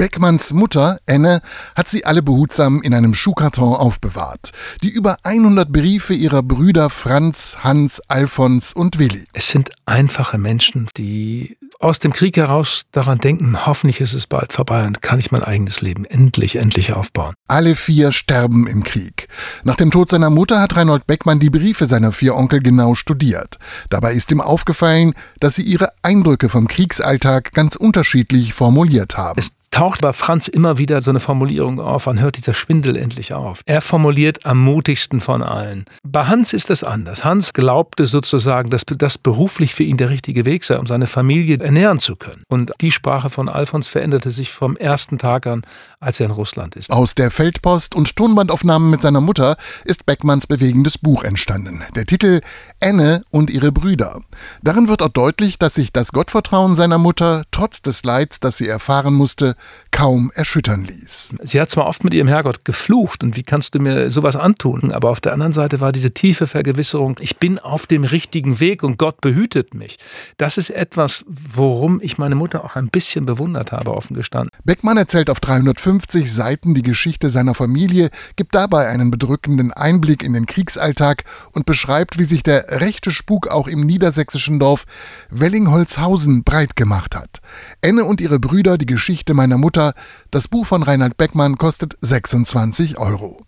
Beckmanns Mutter, Enne, hat sie alle behutsam in einem Schuhkarton aufbewahrt. Die über 100 Briefe ihrer Brüder Franz, Hans, Alfons und Willi. Es sind einfache Menschen, die aus dem Krieg heraus daran denken, hoffentlich ist es bald vorbei und kann ich mein eigenes Leben endlich, endlich aufbauen. Alle vier sterben im Krieg. Nach dem Tod seiner Mutter hat Reinhold Beckmann die Briefe seiner vier Onkel genau studiert. Dabei ist ihm aufgefallen, dass sie ihre Eindrücke vom Kriegsalltag ganz unterschiedlich formuliert haben. Es taucht bei Franz immer wieder so eine Formulierung auf, wann hört dieser Schwindel endlich auf? Er formuliert am mutigsten von allen. Bei Hans ist es anders. Hans glaubte sozusagen, dass das beruflich für ihn der richtige Weg sei, um seine Familie ernähren zu können. Und die Sprache von Alfons veränderte sich vom ersten Tag an, als er in Russland ist. Aus der Feldpost und Tonbandaufnahmen mit seiner Mutter ist Beckmanns bewegendes Buch entstanden. Der Titel Anne und ihre Brüder. Darin wird auch deutlich, dass sich das Gottvertrauen seiner Mutter trotz des Leids, das sie erfahren musste, kaum erschüttern ließ. Sie hat zwar oft mit ihrem Herrgott geflucht und wie kannst du mir sowas antun, aber auf der anderen Seite war diese tiefe Vergewisserung, ich bin auf dem richtigen Weg und Gott behütet mich. Das ist etwas, worum ich meine Mutter auch ein bisschen bewundert habe, offen gestanden. Beckmann erzählt auf 350 Seiten die Geschichte seiner Familie, gibt dabei einen bedrückenden Einblick in den Kriegsalltag und beschreibt, wie sich der rechte Spuk auch im niedersächsischen Dorf Wellingholzhausen breit gemacht hat. Enne und ihre Brüder, die Geschichte meiner Mutter, das Buch von Reinhard Beckmann kostet 26 Euro.